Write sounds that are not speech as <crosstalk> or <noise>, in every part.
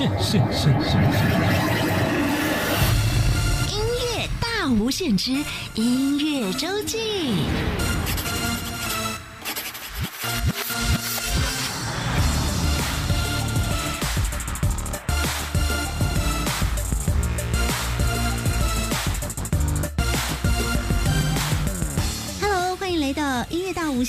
音乐大无限之音乐周记。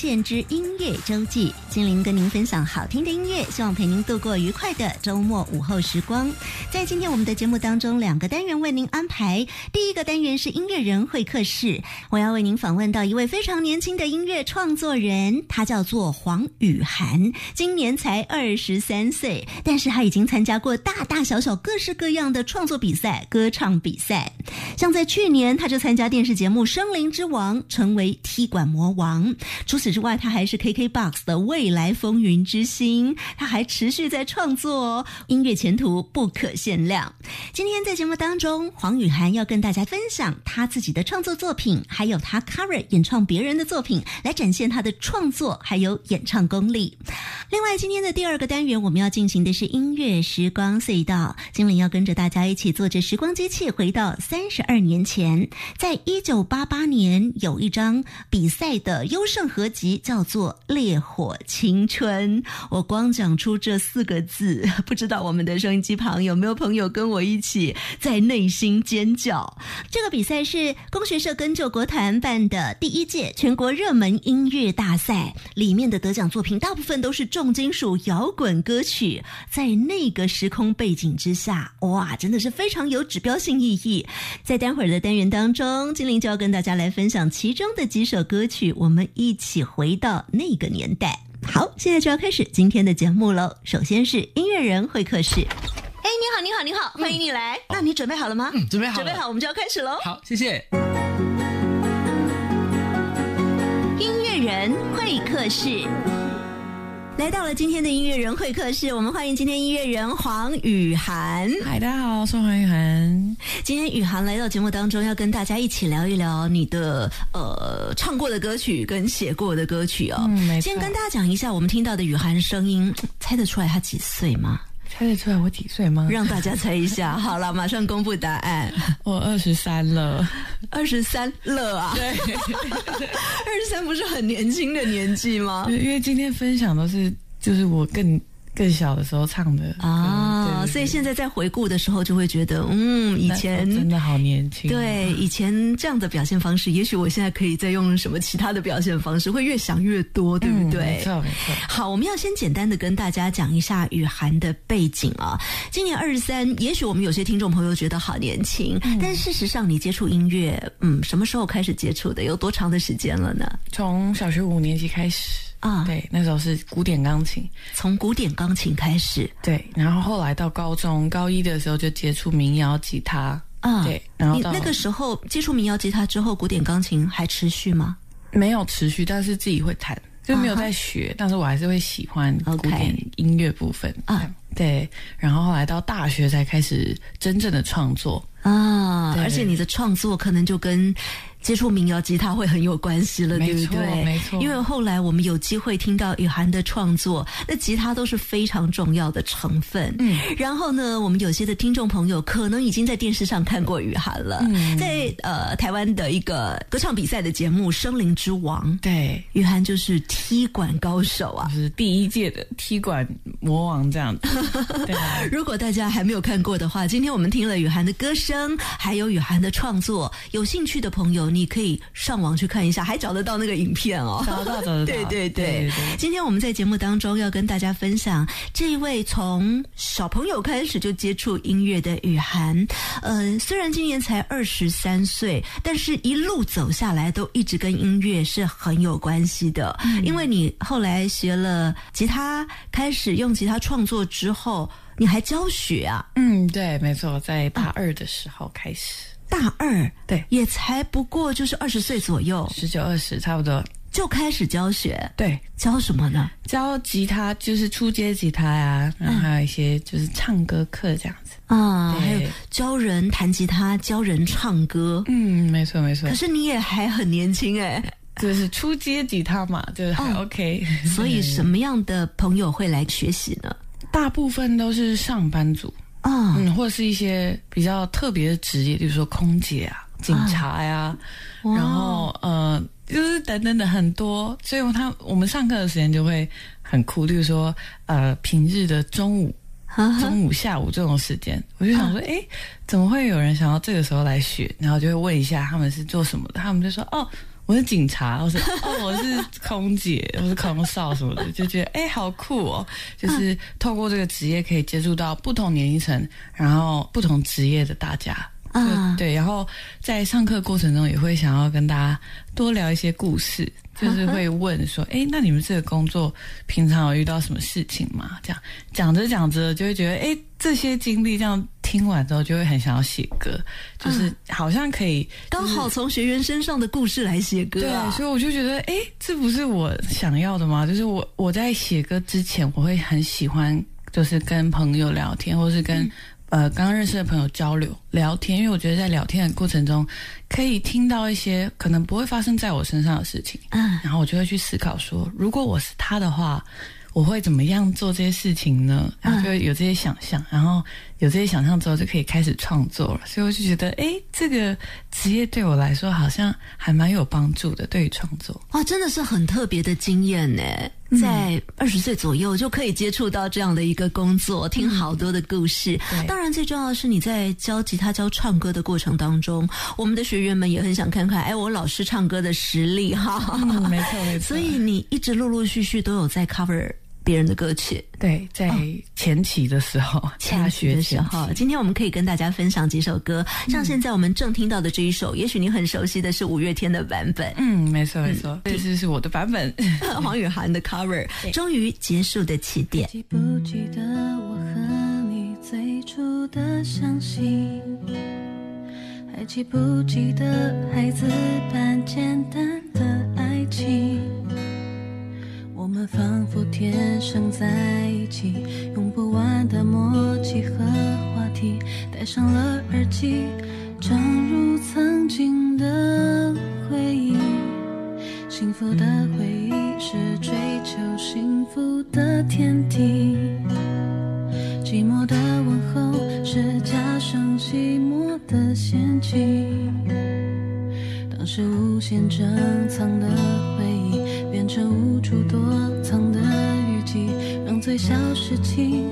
音乐大无限之音乐周记。精灵跟您分享好听的音乐，希望陪您度过愉快的周末午后时光。在今天我们的节目当中，两个单元为您安排。第一个单元是音乐人会客室，我要为您访问到一位非常年轻的音乐创作人，他叫做黄雨涵，今年才二十三岁，但是他已经参加过大大小小各式各样的创作比赛、歌唱比赛。像在去年，他就参加电视节目《声林之王》，成为踢馆魔王。除此之外，他还是 KKBOX 的未来风云之星。他还持续在创作，音乐前途不可限量。今天在节目当中，黄雨涵要跟大家分享他自己的创作作品，还有他 cover 演唱别人的作品，来展现他的创作还有演唱功力。另外，今天的第二个单元我们要进行的是音乐时光隧道，精灵要跟着大家一起坐着时光机器回到三十二年前，在一九八八年有一张比赛的优胜合集，叫做《烈火青春》。我光讲出这四个字，不知道我们的收音机旁有没有朋友跟我一起在内心尖叫。这个比赛是工学社跟救国团办的第一届全国热门音乐大赛，里面的得奖作品大部分都是重金属摇滚歌曲。在那个时空背景之下，哇，真的是非常有指标性意义。在待会儿的单元当中，精灵就要跟大家来分享其中的几首歌曲，我们一起回到那个年代。好，现在就要开始今天的节目喽。首先是音乐人会客室。哎，你好，你好，你好，欢迎你来。那你准备好了吗？嗯，准备好了，准备好，我们就要开始喽。好，谢谢。音乐人会客室。来到了今天的音乐人会客室，我们欢迎今天音乐人黄雨涵。嗨，大家好，我是黄雨涵。今天雨涵来到节目当中，要跟大家一起聊一聊你的呃唱过的歌曲跟写过的歌曲哦。嗯先跟大家讲一下，我们听到的雨涵声音，猜得出来他几岁吗？猜得出来我几岁吗？让大家猜一下。<laughs> 好了，马上公布答案。我二十三了。二十三了啊！对，<laughs> 二十三不是很年轻的年纪吗？因为今天分享都是就是我更更小的时候唱的啊，所以现在在回顾的时候，就会觉得，嗯，以前真的好年轻。对，以前这样的表现方式，也许我现在可以再用什么其他的表现方式，会越想越多，对不嗯对？没错没错。好，我们要先简单的跟大家讲一下雨涵的背景啊。今年二十三，也许我们有些听众朋友觉得好年轻，嗯但事实上你接触音乐，嗯，什么时候开始接触的？有多长的时间了呢？从小学五年级开始啊。对，那时候是古典钢琴，从古典钢琴开始。对，然后后来到高中高一的时候就接触民谣吉他，啊，对，然后你那个时候接触民谣吉他之后，古典钢琴还持续吗？没有持续，但是自己会弹，就没有在学，但是我还是会喜欢古典音乐部分。啊。对，然后后来到大学才开始真正的创作。啊，而且你的创作可能就跟接触民谣吉他会很有关系了，对不对？没错因为后来我们有机会听到雨涵的创作，那吉他都是非常重要的成分。嗯，然后呢，我们有些的听众朋友可能已经在电视上看过雨涵了，嗯在呃台湾的一个歌唱比赛的节目《声林之王》，对，雨涵就是踢馆高手啊就。是第一届的踢馆魔王这样子。<laughs> 对啊，如果大家还没有看过的话，今天我们听了雨涵的歌声，还有雨涵的创作，有兴趣的朋友，你可以上网去看一下，还找得到那个影片哦。找得到，找得到。<laughs> 对对对对对今天我们在节目当中要跟大家分享这一位从小朋友开始就接触音乐的雨涵。呃，虽然今年才二十三岁，但是一路走下来都一直跟音乐是很有关系的。因为你后来学了吉他，开始用吉他创作之后，你还教学啊。嗯，对，没错，在大二的时候开始，大二，对也才不过就是二十岁左右十九二十差不多。就开始教学，对，教什么呢？教吉他就是初阶吉他呀、然后还有一些就是唱歌课这样子。啊，对还有教人弹吉他，教人唱歌。嗯，没错没错可，是你也还很年轻哎，就是初阶吉他嘛，就是还哦 OK。所以什么样的朋友会来学习呢？<laughs> 大部分都是上班族，哦，嗯，或者是一些比较特别的职业，比如说空姐啊、警察呀、哇然后呃，就是等等的很多，所以他我们上课的时间就会很酷，例如说呃平日的中午、<laughs> 中午、下午这种时间，我就想说，哎、怎么会有人想到这个时候来学？然后就会问一下他们是做什么的，他们就说，哦。我是警察，我是 <laughs> 哦，我是空姐，我是空少什么的，<laughs> 就觉得哎、好酷哦！就是透过这个职业可以接触到不同年龄层，然后不同职业的大家。啊对，然后在上课过程中也会想要跟大家多聊一些故事，就是会问说，哎，那你们这个工作平常有遇到什么事情吗？这样讲着讲着就会觉得，哎，这些经历这样听完之后，就会很想要写歌，就是好像可以刚好从学员身上的故事来写歌对，啊，所以我就觉得，哎，这不是我想要的吗？就是我我在写歌之前，我会很喜欢，就是跟朋友聊天，或是跟、呃刚认识的朋友交流聊天，因为我觉得在聊天的过程中，可以听到一些可能不会发生在我身上的事情，嗯然后我就会去思考说，如果我是他的话。我会怎么样做这些事情呢？然后就会有这些想象，然后有这些想象之后，就可以开始创作了。所以我就觉得，哎，这个职业对我来说好像还蛮有帮助的，对于创作。哇，真的是很特别的经验呢。在二十岁左右就可以接触到这样的一个工作，听好多的故事。对当然最重要的是你在教吉他、教唱歌的过程当中，我们的学员们也很想看看，哎，我老师唱歌的实力哈。嗯，没错没错。<laughs> 所以你一直陆陆续续都有在 cover 别人的歌曲。对，在 <laughs> 前期的时候，大前期学的时候，今天我们可以跟大家分享几首歌，像现在我们正听到的这一首，也许你很熟悉的是五月天的版本，嗯，没错没错，这次是我的版本。<laughs> 黄雨涵的 cover，<laughs> 终于结束的起点。记不记得我和你最初的相信？还记不记得孩子般简单的爱情？我们仿佛天生在一起，用不完的默契和话题，戴上了耳机，正如曾经的回忆。幸福的回忆是追求幸福的天敌，寂寞的问候是加深寂寞的陷阱。当时无限珍藏的回忆变成无处躲藏的雨季，让最小事情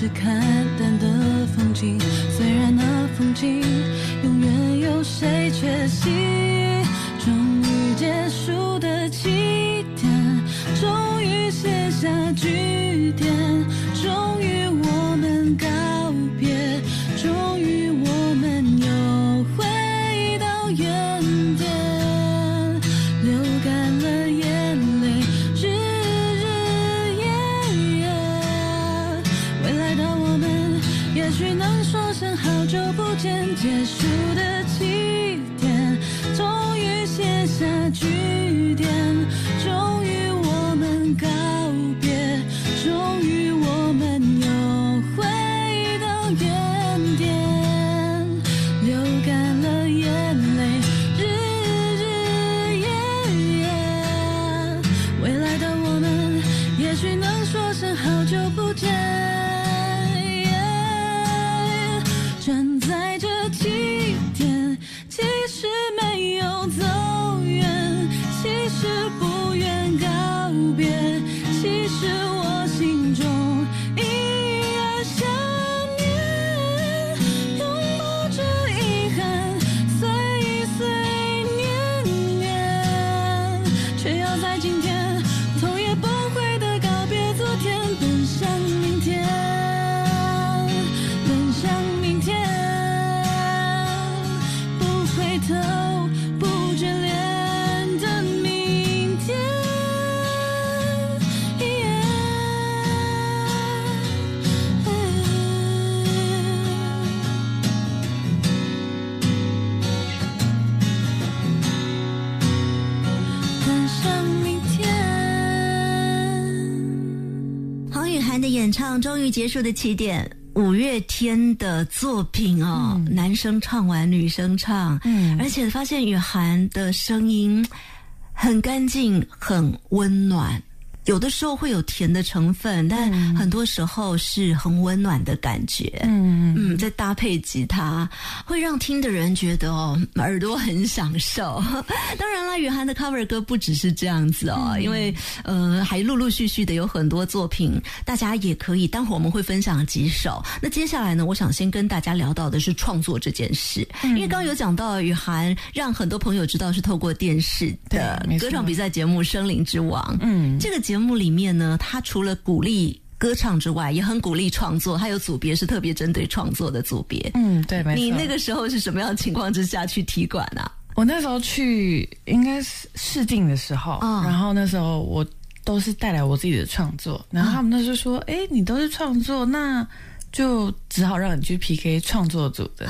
是看淡的风景。虽然那风景永远有谁缺席，演唱终于结束的起点，五月天的作品哦，男生唱完，女生唱，嗯。而且发现雨涵的声音很干净，很温暖。有的时候会有甜的成分，但很多时候是很温暖的感觉。嗯嗯，再搭配吉他，会让听的人觉得哦，耳朵很享受。<laughs> 当然啦，雨涵的 cover 歌不只是这样子哦，因为呃，还陆陆续续的有很多作品，大家也可以。待会儿我们会分享几首。那接下来呢，我想先跟大家聊到的是创作这件事，因为刚刚有讲到雨涵让很多朋友知道是透过电视的歌唱比赛节目《森林之王》。嗯，这个节目里面呢，他除了鼓励歌唱之外，也很鼓励创作。还有组别是特别针对创作的组别。嗯，对，没错。你那个时候是什么样的情况之下去踢馆啊？我那时候去应该是试镜的时候，嗯然后那时候我都是带来我自己的创作，然后他们那时候说：“哎、你都是创作，那就只好让你去 PK 创作组的。”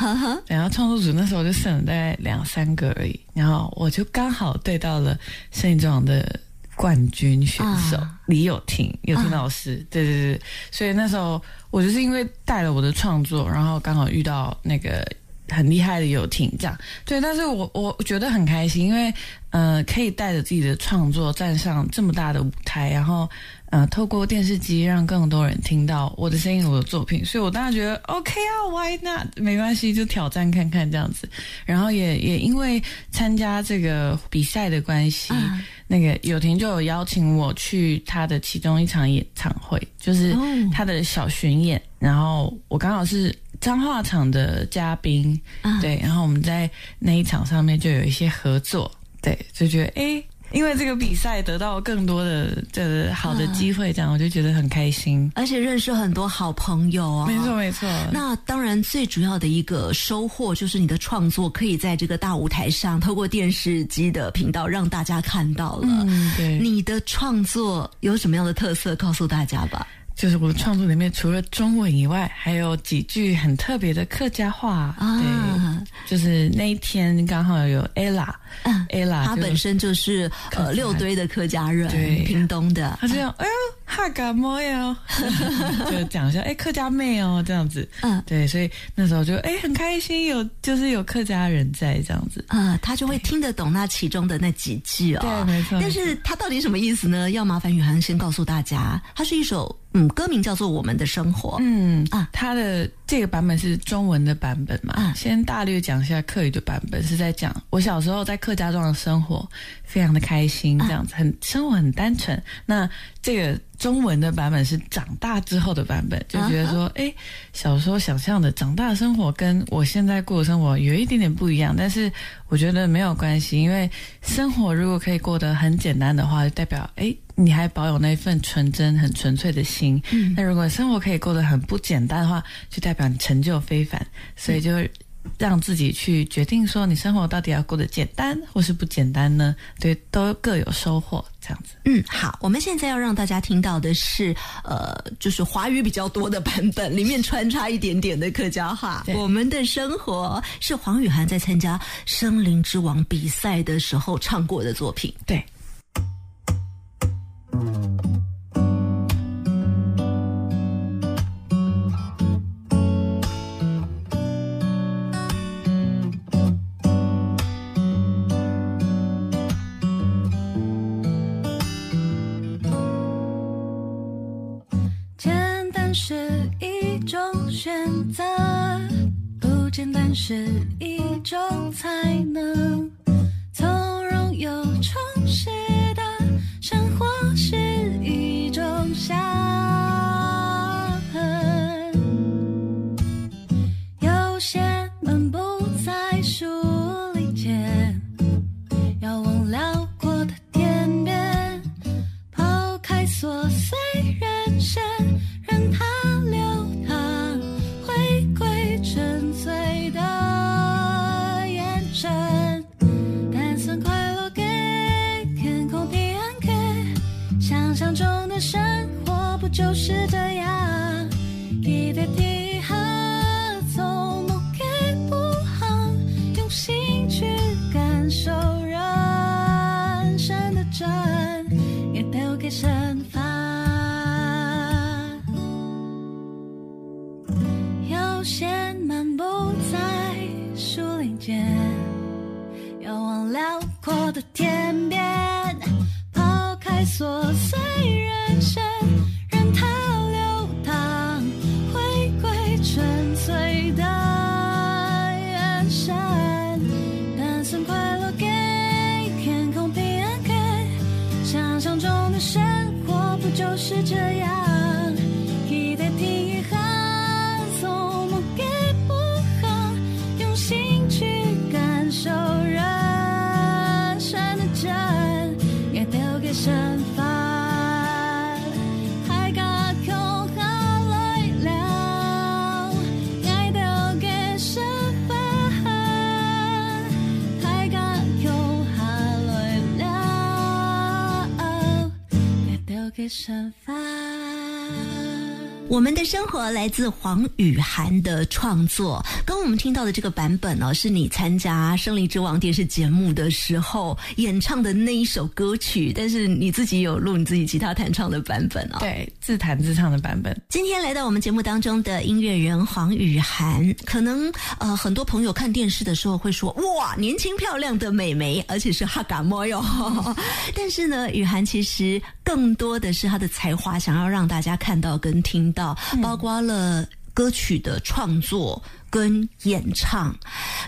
然后创作组那时候就剩了大概两三个而已，然后我就刚好对到了摄影奖的冠军选手、啊。李友廷，友廷老师，对对对，所以那时候我就是因为带了我的创作，然后刚好遇到那个很厉害的友廷，这样。对，但是我我觉得很开心，因为呃可以带着自己的创作站上这么大的舞台，然后呃透过电视机让更多人听到我的声音、我的作品，所以我当然觉得 OK 啊，Why not？没关系，就挑战看看这样子。然后也也因为参加这个比赛的关系，啊那个友婷就有邀请我去他的其中一场演唱会，就是哦。他的小巡演，然后我刚好是彰化场的嘉宾，啊。对，然后我们在那一场上面就有一些合作，对，就觉得诶，因为这个比赛得到更多的这好的机会，这样我就觉得很开心。而且认识很多好朋友哦。没错，没错。那当然，最主要的一个收获就是你的创作可以在这个大舞台上，透过电视机的频道让大家看到了。嗯，对，你的创作有什么样的特色？告诉大家吧。就是我的创作里面，除了中文以外，还有几句很特别的客家话。啊对，就是那一天刚好有 ella，ella，、嗯 ella 就他本身就是呃六堆的客家人，对屏东的。她这样，哎呦，哈嘎么哟，<laughs> 就讲一下，哎，客家妹哦，这样子。嗯对，所以那时候就哎很开心，有就是有客家人在这样子。嗯，他就会听得懂那其中的那几句哦。对没错但是他到底什么意思呢？要麻烦雨涵先告诉大家，它是一首嗯，歌名叫做《我们的生活》。嗯啊它的这个版本是中文的版本嘛？啊先大略讲一下客语的版本，是在讲我小时候在客家庄的生活，非常的开心，这样子，很生活很单纯。那这个中文的版本是长大之后的版本，就觉得说，哎、小时候想象的长大的生活跟我现在过的生活有一点点不一样，但是我觉得没有关系，因为生活如果可以过得很简单的话，就代表哎。你还保有那份纯真、很纯粹的心。嗯，那如果生活可以过得很不简单的话，就代表你成就非凡。所以就让自己去决定说，你生活到底要过得简单或是不简单呢？对，都各有收获，这样子。嗯，好，我们现在要让大家听到的是，呃，就是华语比较多的版本，里面穿插一点点的客家话。我们的生活是黄雨涵在参加《森林之王》比赛的时候唱过的作品。对。中的生活不就是这样？我们的生活来自黄雨涵的创作。刚我们听到的这个版本呢，是你参加《胜利之王》电视节目的时候演唱的那一首歌曲，但是你自己有录你自己吉他弹唱的版本哦。对，自弹自唱的版本。今天来到我们节目当中的音乐人黄雨涵，可能呃很多朋友看电视的时候会说哇，年轻漂亮的美眉，而且是哈嘎莫哟。<laughs> 但是呢，雨涵其实更多的是他的才华，想要让大家看到跟听到。包括了歌曲的创作跟演唱，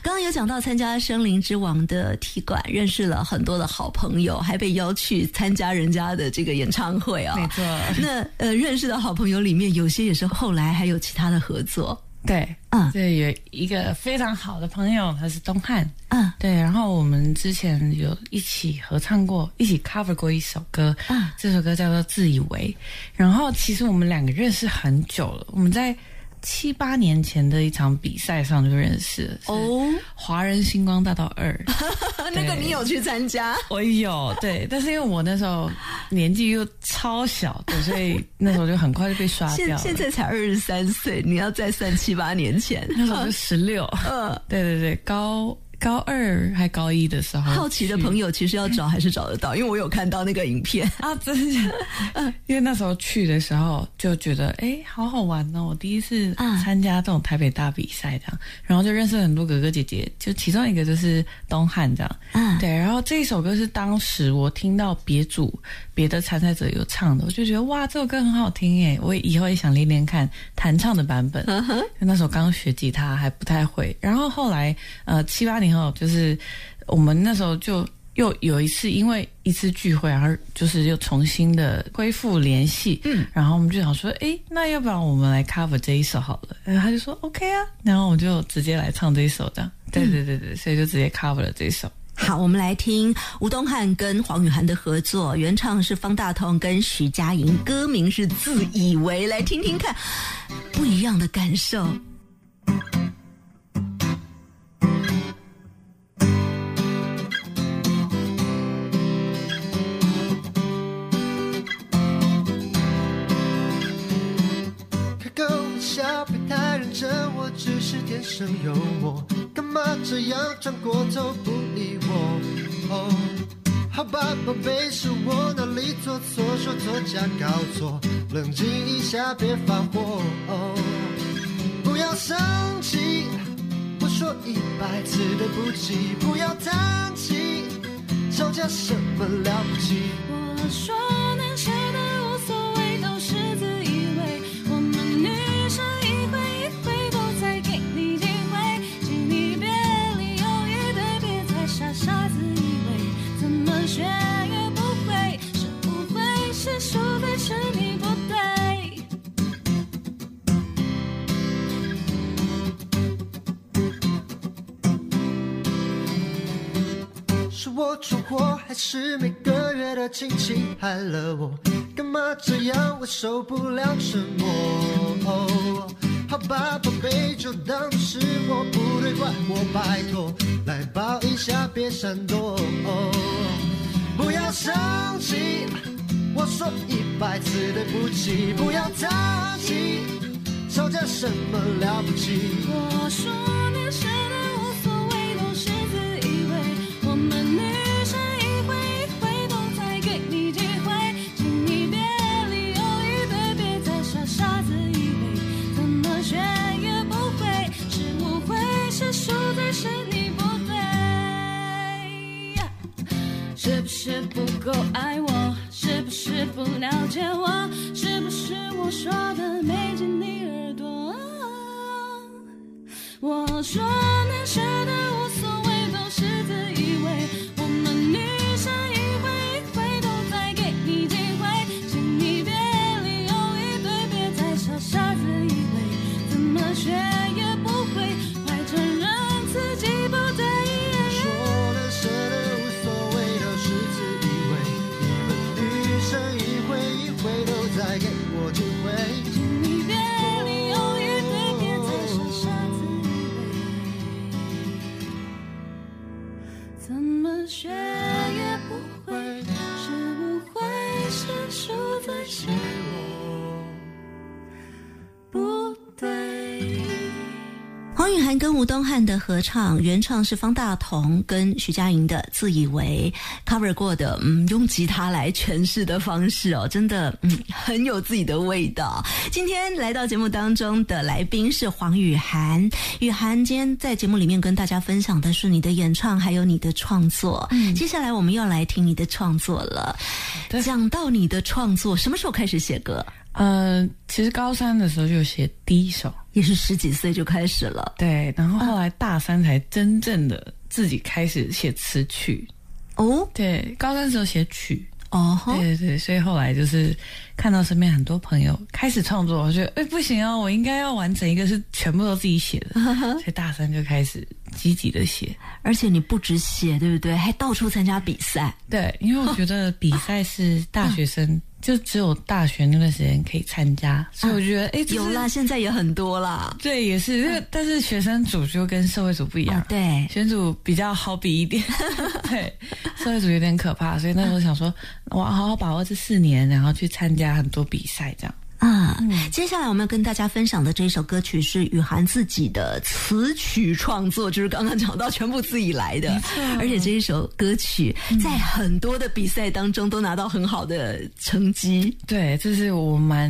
刚刚有讲到参加《森林之王》的踢馆，认识了很多的好朋友，还被邀去参加人家的这个演唱会啊。没错，那呃，认识的好朋友里面，有些也是后来还有其他的合作。对，嗯，对，有一个非常好的朋友，他是东汉，嗯，对，然后我们之前有一起合唱过，一起 cover 过一首歌，嗯，这首歌叫做《自以为》，然后其实我们两个认识很久了，我们在。七八年前的一场比赛上就认识哦，华人星光大道二，<laughs> 那个你有去参加？我有，对，但是因为我那时候年纪又超小，对，所以那时候就很快就被刷掉。现在才二十三岁，你要再算七八年前，那时候就十六。<laughs> 嗯，对对对，高。高二还高一的时候，好奇的朋友其实要找还是找得到，因为我有看到那个影片 <laughs> 啊，真的。<laughs> 嗯，因为那时候去的时候就觉得，哎，好好玩哦！我第一次参加这种台北大比赛，这样，然后就认识很多哥哥姐姐，就其中一个就是东汉这样。嗯，对。然后这一首歌是当时我听到别组别的参赛者有唱的，我就觉得哇，这首歌很好听哎！我以后也想练练看弹唱的版本。嗯哼，那时候刚学吉他还不太会，然后后来呃七八年。然后就是我们那时候就又有一次，因为一次聚会，而就是又重新的恢复联系。嗯，然后我们就想说，哎，那要不然我们来 cover 这一首好了。然后他就说 OK 啊，然后我就直接来唱这一首的。对对对对，所以就直接 cover 了这一首。好，我们来听吴东汉跟黄雨涵的合作，原唱是方大同跟徐佳莹，歌名是《自以为》，来听听看不一样的感受。我只是天生幽默，干嘛这样转过头不理我？哦，好吧，宝贝，是我哪里做错，说错假搞错，冷静一下，别发火。哦，不要生气，我说一百次对不起，不要叹气，吵架什么了不起？我说能舍得是我闯祸，还是每个月的亲戚害了我？干嘛这样？我受不了沉默。好吧，宝贝，就当是我不对，怪我拜托，来抱一下，别闪躲。不要生气，我说一百次对不起，不要叹气，吵架什么了不起？我说够爱我？是不是不了解我？是不是我说的没进你耳朵？我说涵跟吴东汉的合唱，原唱是方大同跟徐佳莹的《自以为》，cover 过的，嗯，用吉他来诠释的方式哦，真的，嗯，很有自己的味道。今天来到节目当中的来宾是黄雨涵，雨涵今天在节目里面跟大家分享的是你的演唱，还有你的创作。嗯，接下来我们要来听你的创作了。讲到你的创作，什么时候开始写歌？呃，其实高三的时候就写第一首，也是十几岁就开始了。对，然后后来大三才真正的自己开始写词曲。哦对，高三的时候写曲，哦吼，对对对，所以后来就是看到身边很多朋友开始创作，我觉得哎不行啊，我应该要完成一个是全部都自己写的，所以大三就开始积极的写。而且你不止写，对不对？还到处参加比赛。对，因为我觉得比赛是大学生，就只有大学那段时间可以参加，所以我觉得哎，有啦，现在也很多啦。对，也是，因为但是学生组就跟社会组不一样，哦，对，学生组比较好比一点，<laughs> 对，社会组有点可怕，所以那时候想说，我要好好把握这四年，然后去参加很多比赛，这样。啊、接下来我们要跟大家分享的这首歌曲是雨涵自己的词曲创作，就是刚刚讲到全部自己来的，而且这一首歌曲在很多的比赛当中都拿到很好的成绩。对，这是我蛮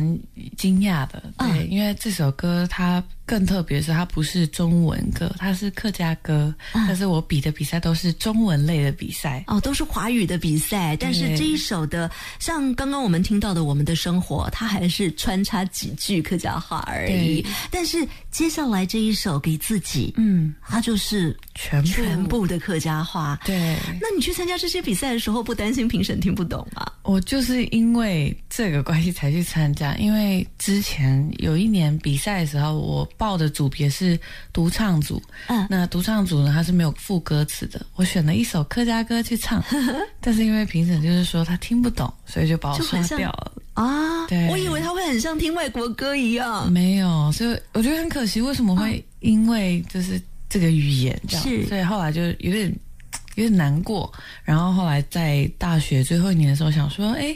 惊讶的，对，嗯因为这首歌它更特别，是它不是中文歌，它是客家歌，但是我比的比赛都是中文类的比赛。哦，都是华语的比赛，但是对这一首的，像刚刚我们听到的《我们的生活》，它还是穿插几句客家话而已。但是接下来这一首给自己，嗯，它就是全部全部的客家话。对，那你去参加这些比赛的时候，不担心评审听不懂吗？我就是因为这个关系才去参加，因为之前有一年比赛的时候，我报的组别是独唱组，嗯。那独唱组呢，它是没有副歌词的，我选了一首客家歌去唱，<laughs> 但是因为评审就是说他听不懂，所以就把我刷掉了。<laughs> 啊，对。我以为他会很像听外国歌一样。没有，所以我觉得很可惜，为什么会因为就是这个语言这样，是。所以后来就有点有点难过。然后后来在大学最后一年的时候，想说，哎，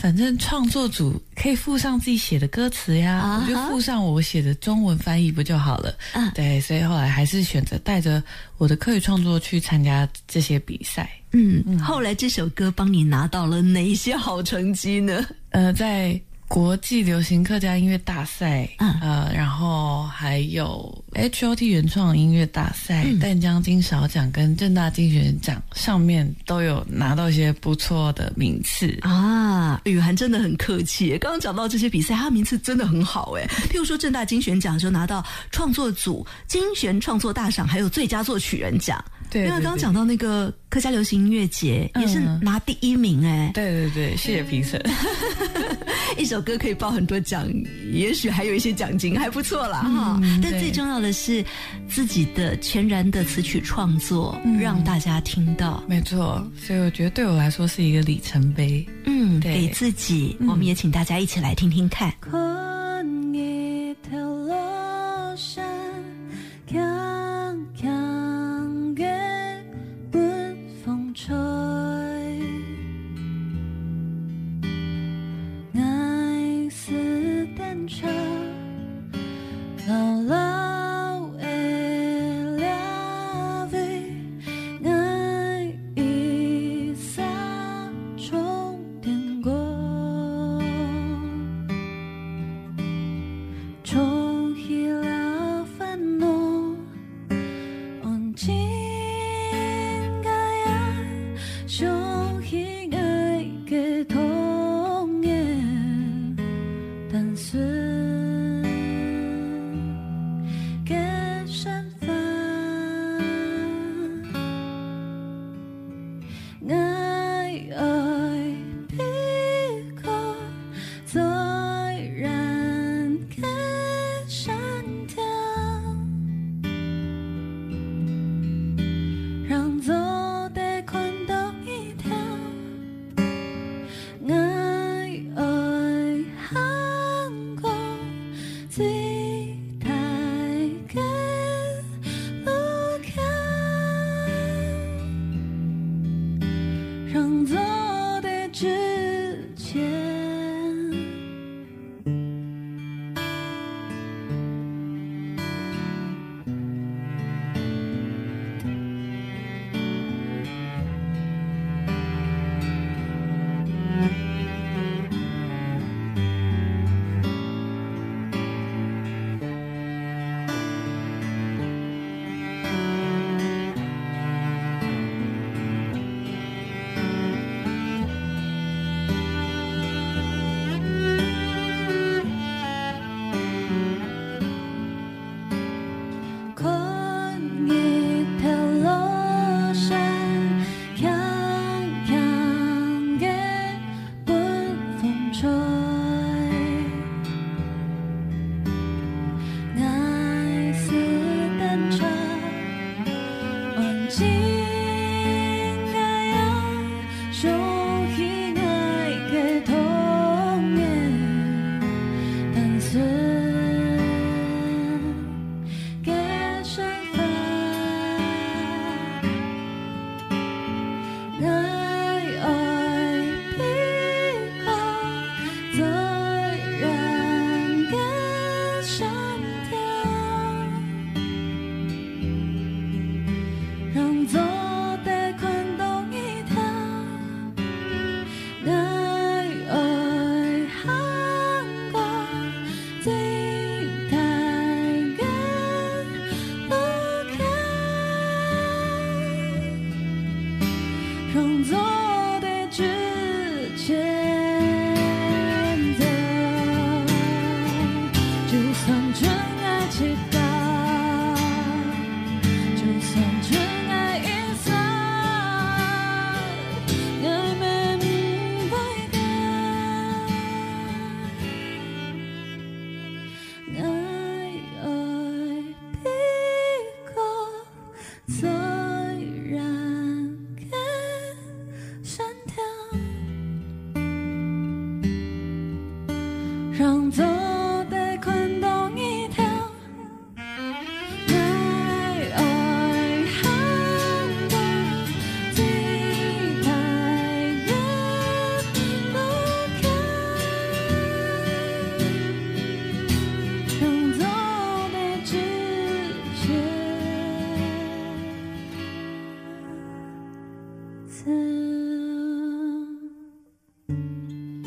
反正创作组可以附上自己写的歌词呀我就附上我写的中文翻译不就好了？嗯对，所以后来还是选择带着我的课语创作去参加这些比赛。嗯，后来这首歌帮你拿到了哪一些好成绩呢？呃，在国际流行客家音乐大赛，嗯呃，然后还有 HOT 原创音乐大赛、嗯淡江金勺奖跟正大金选奖上面都有拿到一些不错的名次。啊，雨涵真的很客气耶。刚刚讲到这些比赛，他名次真的很好哎。譬如说正大金选奖就拿到创作组金选创作大赏，还有最佳作曲人奖。对因为刚刚讲到那个客家流行音乐节，也是嗯拿第一名哎。对对对，谢谢评审。<laughs> 一首歌可以报很多奖，也许还有一些奖金，还不错啦哈。但最重要的是自己的全然的词曲创作，让大家听到。没错，所以我觉得对我来说是一个里程碑。嗯，对给自己，嗯我们也请大家一起来听听看。看着老了。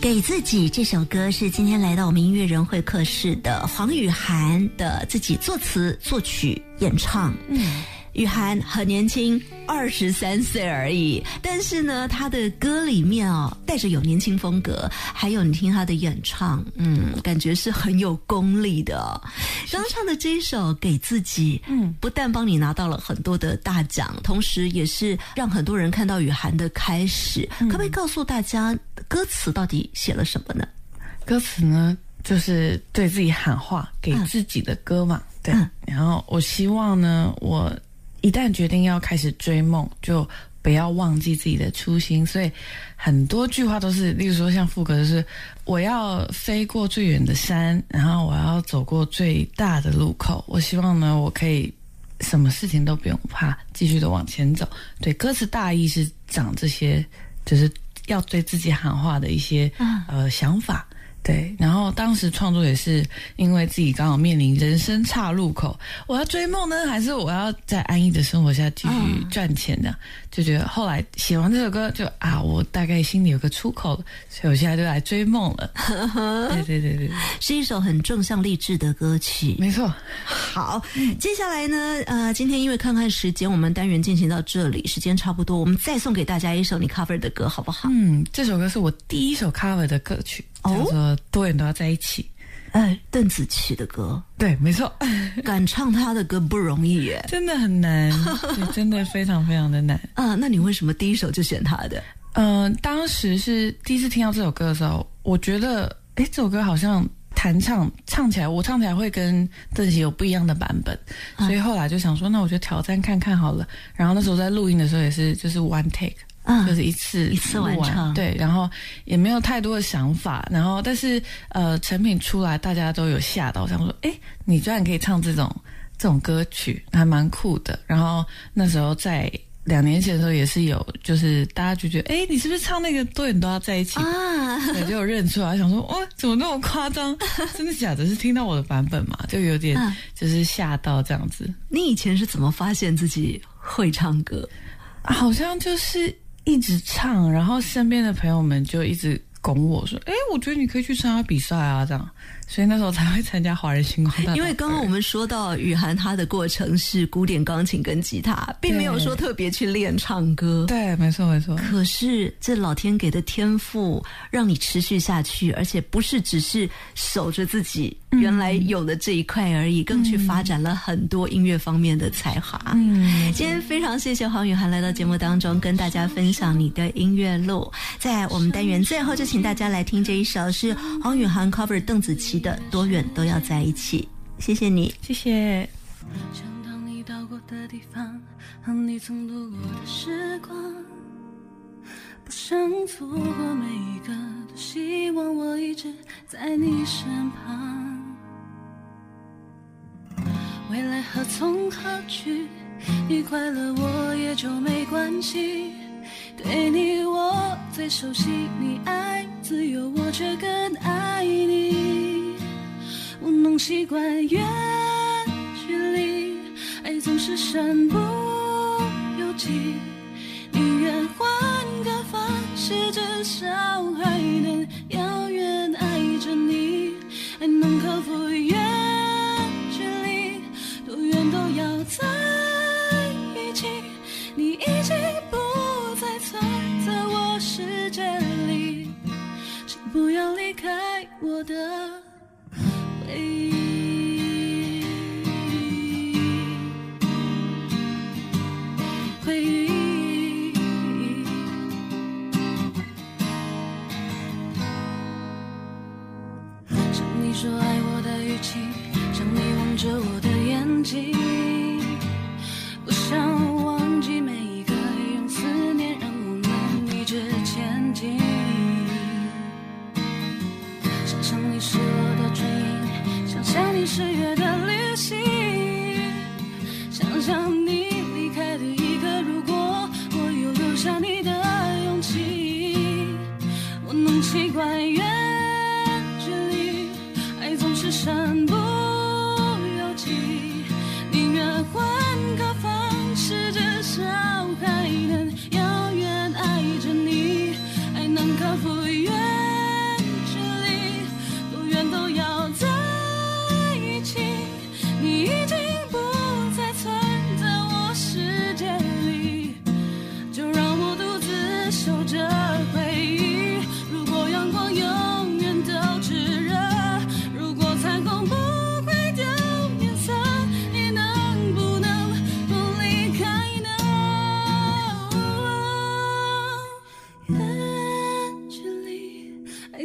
给自己这首歌是今天来到我们音乐人会客室的黄雨涵的自己作词、作曲、演唱。嗯，雨涵很年轻，二十三岁而已，但是呢，他的歌里面哦，带着有年轻风格，还有你听他的演唱，嗯，感觉是很有功力的。刚唱的这一首《给自己》，嗯，不但帮你拿到了很多的大奖，同时也是让很多人看到雨涵的开始。可不可以告诉大家，歌词到底写了什么呢？歌词呢，就是对自己喊话，给自己的歌嘛。对，然后我希望呢，我一旦决定要开始追梦，就不要忘记自己的初心。所以很多句话都是，例如说像副歌，就是我要飞过最远的山，然后我要走过最大的路口。我希望呢，我可以什么事情都不用怕，继续的往前走。对，歌词大意是讲这些，就是要对自己喊话的一些呃想法。对，然后当时创作也是因为自己刚好面临人生岔路口，我要追梦呢，还是我要在安逸的生活下继续赚钱呢？就觉得后来写完这首歌，就啊，我大概心里有个出口了，所以我现在就来追梦了。<laughs> 对对对对，是一首很正向励志的歌曲。没错。好，接下来呢，呃，今天因为看看时间，我们单元进行到这里，时间差不多，我们再送给大家一首你 cover 的歌，好不好？嗯，这首歌是我第一首 cover 的歌曲。叫做多远都要在一起，哎，邓紫棋的歌，对，没错，<laughs> 敢唱她的歌不容易耶，真的很难，<laughs> 真的非常非常的难啊。那你为什么第一首就选她的？嗯，当时是第一次听到这首歌的时候，我觉得，哎，这首歌好像弹唱唱起来，我唱起来会跟邓紫棋有不一样的版本，所以后来就想说，那我就挑战看看好了。然后那时候在录音的时候也是，就是 one take。嗯，就是一次一次完成，对，然后也没有太多的想法，然后但是呃，成品出来大家都有吓到，想说，哎，你居然可以唱这种这种歌曲，还蛮酷的。然后那时候在两年前的时候也是有，就是大家就觉得，哎，你是不是唱那个多远都要在一起啊？对，就有认出来，想说，哇，怎么那么夸张？<laughs> 真的假的？是听到我的版本嘛？就有点就是吓到这样子。你以前是怎么发现自己会唱歌？好像就是。一直唱，然后身边的朋友们就一直拱我说：“哎，我觉得你可以去参加比赛啊，这样。”所以那时候才会参加华人星光大因为刚刚我们说到雨涵，他的过程是古典钢琴跟吉他，并没有说特别去练唱歌。对，没错没错。可是这老天给的天赋，让你持续下去，而且不是只是守着自己原来有的这一块而已，更去发展了很多音乐方面的才华。嗯，今天非常谢谢黄雨涵来到节目当中，跟大家分享你的音乐路。在我们单元最后，就请大家来听这一首是黄雨涵 cover 邓紫棋。的多远都要在一起，谢谢你，谢谢。想到你到过的地方，和你曾度过的时光，不想错过每一个，多希望我一直在你身旁。未来何从何去，你快乐我也就没关系。对你我最熟悉，你爱自由，我却更爱你。我能习惯远距离，爱总是身不由己。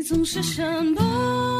总是闪躲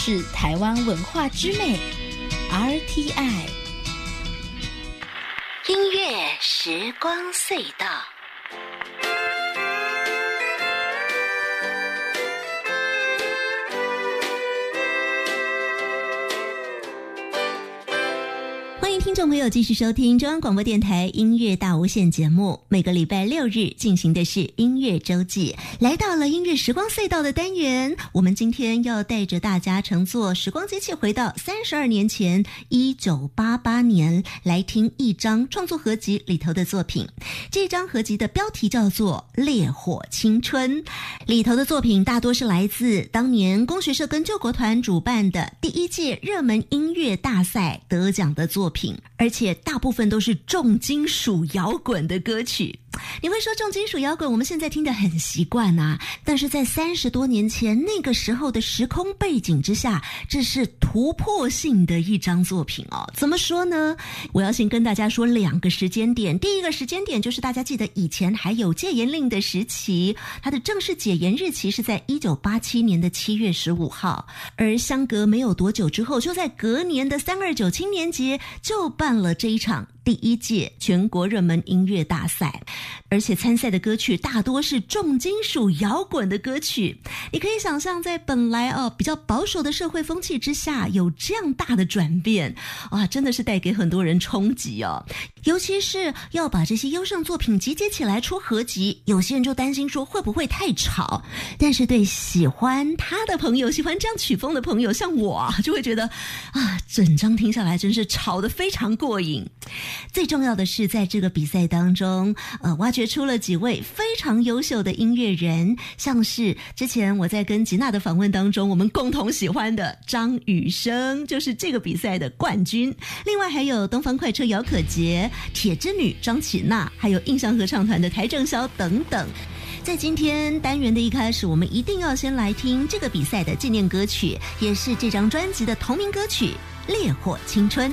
是台湾文化之美。RTI 音乐时光隧道。众朋友继续收听中央广播电台音乐大无限节目。每个礼拜六日进行的是音乐周记，来到了音乐时光隧道的单元。我们今天要带着大家乘坐时光机器回到三十二年前，一九八八年，来听一张创作合集里头的作品。这张合集的标题叫做《烈火青春》，里头的作品大多是来自当年工学社跟救国团主办的第一届热门音乐大赛得奖的作品，而且大部分都是重金属摇滚的歌曲。你会说重金属摇滚我们现在听得很习惯啊，但是在三十多年前那个时候的时空背景之下，这是突破性的一张作品哦。怎么说呢？我要先跟大家说两个时间点。第一个时间点就是大家记得以前还有戒严令的时期，它的正式解严日期是在一九八七年的七月十五号，而相隔没有多久之后，就在隔年的三二九青年节就办了这一场。第一届全国热门音乐大赛，而且参赛的歌曲大多是重金属摇滚的歌曲。你可以想象，在本来哦比较保守的社会风气之下，有这样大的转变，哇，真的是带给很多人冲击哦。尤其是要把这些优胜作品集结起来出合集，有些人就担心说会不会太吵。但是对喜欢他的朋友，喜欢这样曲风的朋友，像我啊就会觉得啊，整张听下来真是吵得非常过瘾。最重要的是，在这个比赛当中，呃，挖掘出了几位非常优秀的音乐人，像是之前我在跟吉娜的访问当中，我们共同喜欢的张雨生，就是这个比赛的冠军。另外还有东方快车姚可杰、铁之女张启娜，还有印象合唱团的台正宵等等。在今天单元的一开始，我们一定要先来听这个比赛的纪念歌曲，也是这张专辑的同名歌曲《烈火青春》。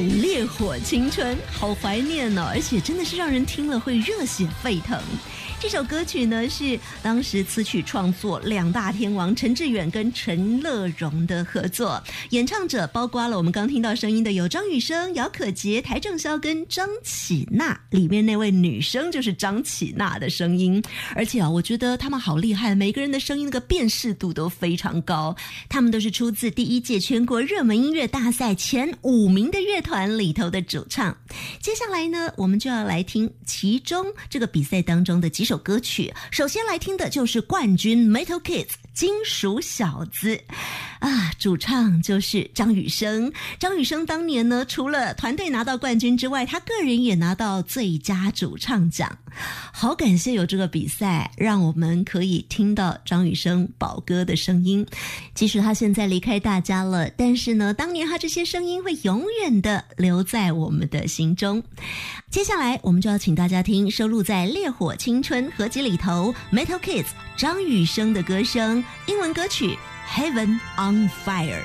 烈火青春，好怀念哦！而且真的是让人听了会热血沸腾。这首歌曲呢是当时词曲创作两大天王陈志远跟陈乐融的合作，演唱者包括了我们刚听到声音的有张雨生、姚可杰、邰正宵跟张启娜，里面那位女生就是张启娜的声音。而且啊，我觉得他们好厉害，每个人的声音那个辨识度都非常高。他们都是出自第一届全国热门音乐大赛前五名的乐团里头的主唱。接下来呢，我们就要来听其中这个比赛当中的几首歌曲。首先来听的就是冠军 Metal Kids 金属小子啊，主唱就是张雨生。张雨生当年呢，除了团队拿到冠军之外，他个人也拿到最佳主唱奖。好感谢有这个比赛，让我们可以听到张雨生宝哥的声音。即使他现在离开大家了，但是呢，当年他这些声音会永远的留在我们的心中。接下来，我们就要请大家听收录在《烈火青春》合集里头 Metal Kids 张雨生的歌声，英文歌曲《Heaven on Fire》。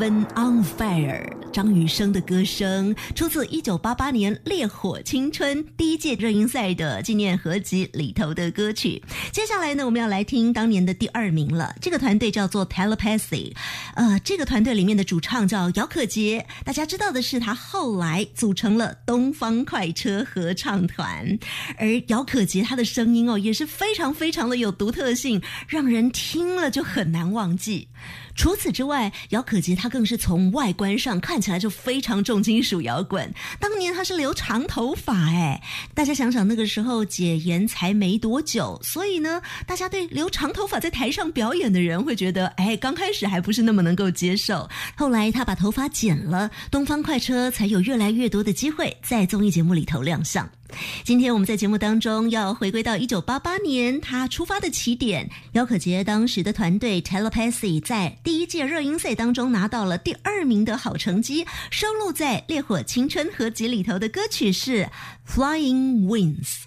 When on Fire，张雨生的歌声出自一九八八年《烈火青春》第一届热音赛的纪念合集里头的歌曲。接下来呢，我们要来听当年的第二名了。这个团队叫做 Telepathy，呃，这个团队里面的主唱叫姚可杰。大家知道的是，他后来组成了东方快车合唱团。而姚可杰他的声音哦，也是非常非常的有独特性，让人听了就很难忘记。除此之外，姚可杰他更是从外观上看起来就非常重金属摇滚。当年他是留长头发，哎，大家想想那个时候解严才没多久，所以呢，大家对留长头发在台上表演的人会觉得，哎，刚开始还不是那么能够接受。后来他把头发剪了，东方快车才有越来越多的机会在综艺节目里头亮相。今天我们在节目当中要回归到一九八八年，他出发的起点。姚可杰当时的团队 Telepathy 在第一届热音赛当中拿到了第二名的好成绩，收录在《烈火青春》合集里头的歌曲是《Flying Wings》。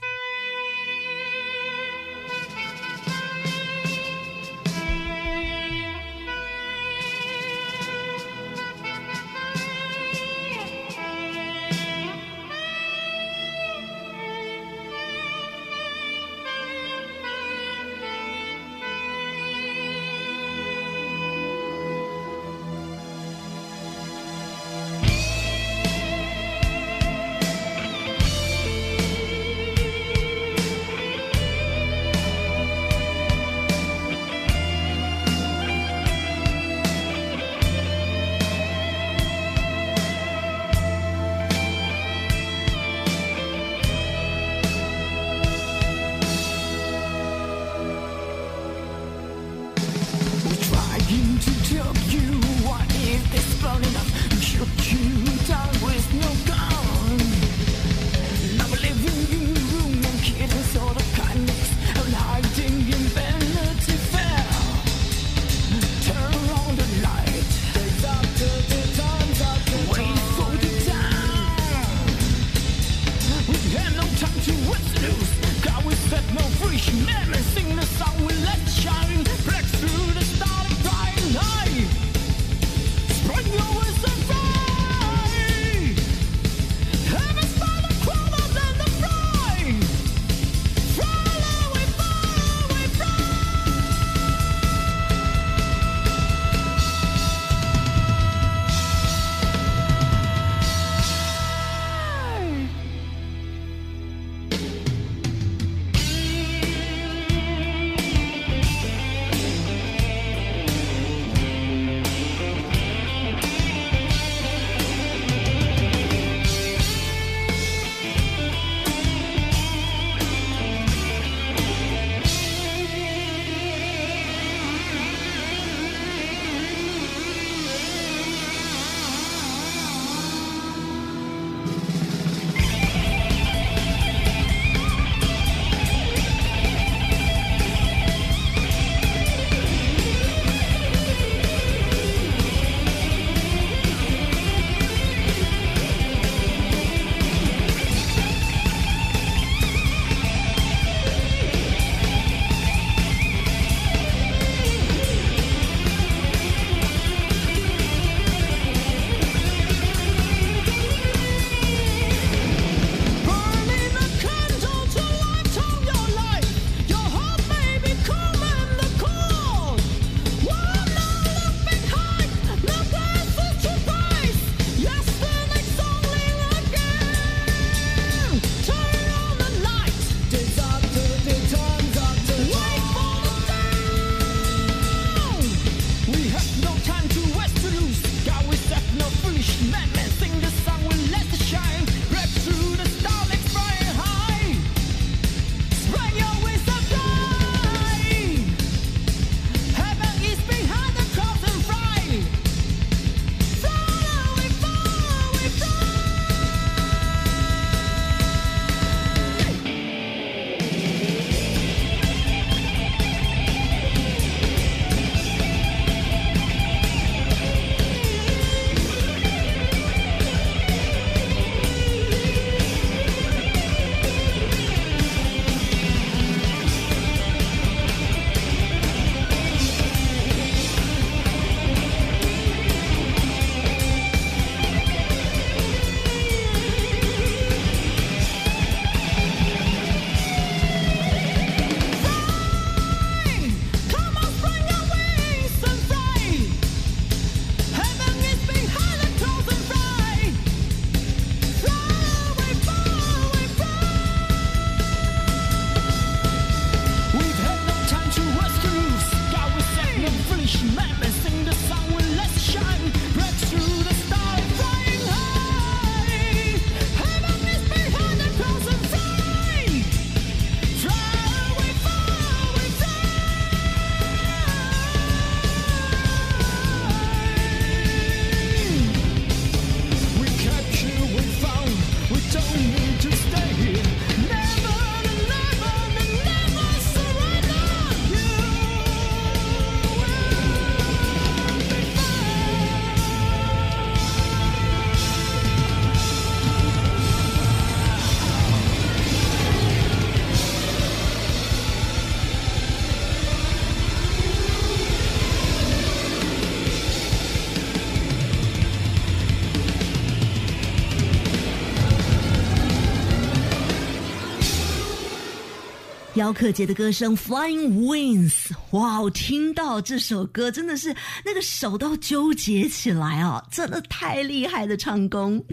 姚可杰的歌声《Flying Wings》，哇！我听到这首歌真的是那个手都纠结起来哦，真的太厉害的唱功。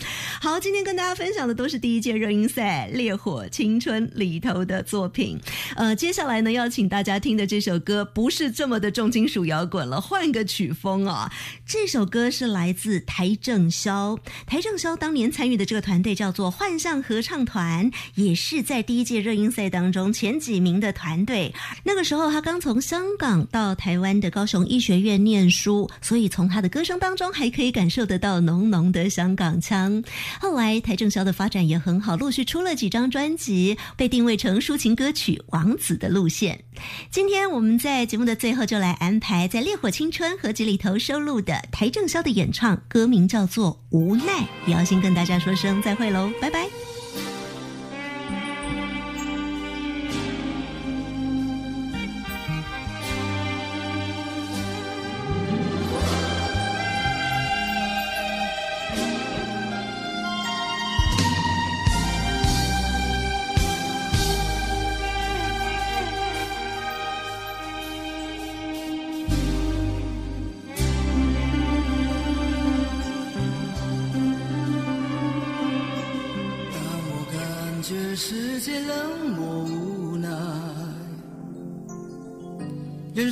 好，今天跟大家分享的都是第一届热音赛《烈火青春》里头的作品。呃，接下来呢，要请大家听的这首歌不是这么的重金属摇滚了，换个曲风啊、这首歌是来自台正宵，台正宵当年参与的这个团队叫做幻象合唱团，也是在第一届热音赛当中前几名的团队。那个时候他刚从香香港到台湾的高雄医学院念书，所以从他的歌声当中还可以感受得到浓浓的香港腔。后来台正宵的发展也很好，陆续出了几张专辑，被定位成抒情歌曲王子的路线。今天我们在节目的最后就来安排在《烈火青春》合集里头收录的台正宵的演唱，歌名叫做《无奈》，也要先跟大家说声再会喽，拜拜。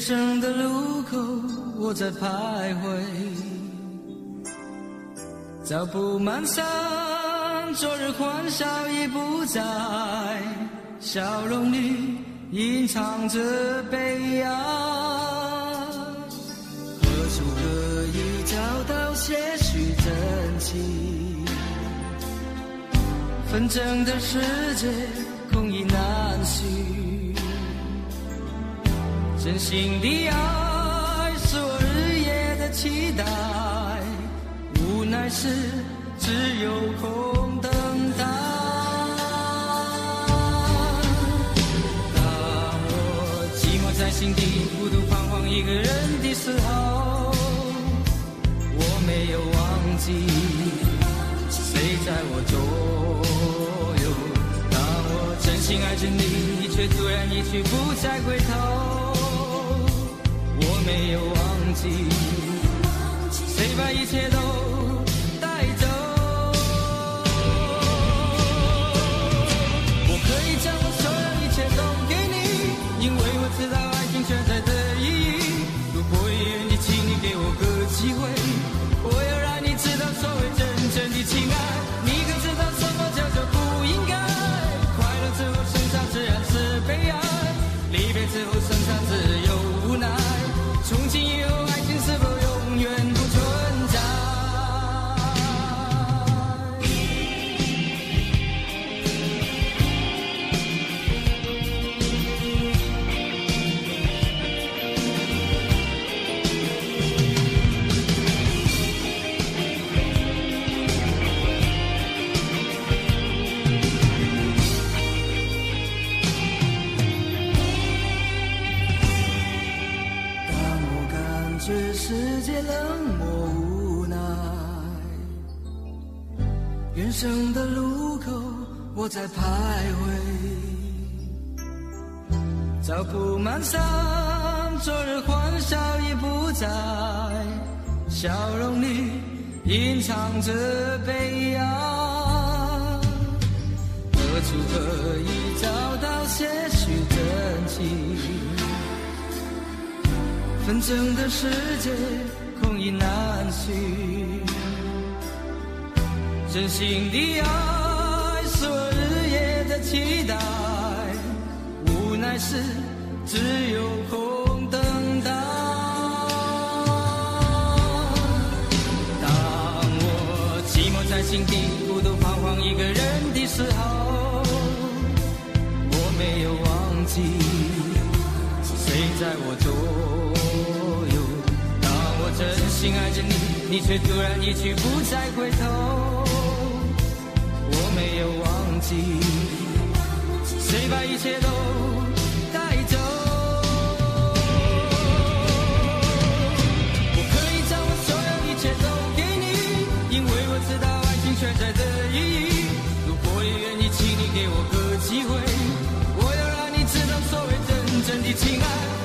生的路口我在徘徊，脚步蹒跚，昨日欢笑已不在，笑容里隐藏着悲哀。何处可以找到些许真情？纷争的世界空已难寻，真心的爱是我日夜的期待，无奈是只有空等待。当我寂寞在心底，孤独彷徨一个人的时候，我没有忘记。谁在我左右？当我真心爱着你，你却突然一去不再回头。没有忘记，谁把一切都带走？我可以将我所有一切都给你，因为我知道爱情存在的意义。如果愿意，请你给我个机会，我要让你知道所谓真正的情爱。生的路口我在徘徊，脚步蹒跚，昨日欢笑已不在，笑容里隐藏着悲哀。何处可以找到些许真情？纷争的世界空已难寻，真心的爱是我日夜的期待，无奈是只有空等待。当我寂寞在心底，孤独彷徨一个人的时候，我没有忘记是。谁在我左右？当我真心爱着你，你却突然一去不再回头。谁把一切都带走？我可以将我所有一切都给你，因为我知道爱情存在的意义。如果你愿意，请你给我个机会，我要让你知道所谓真正的真爱。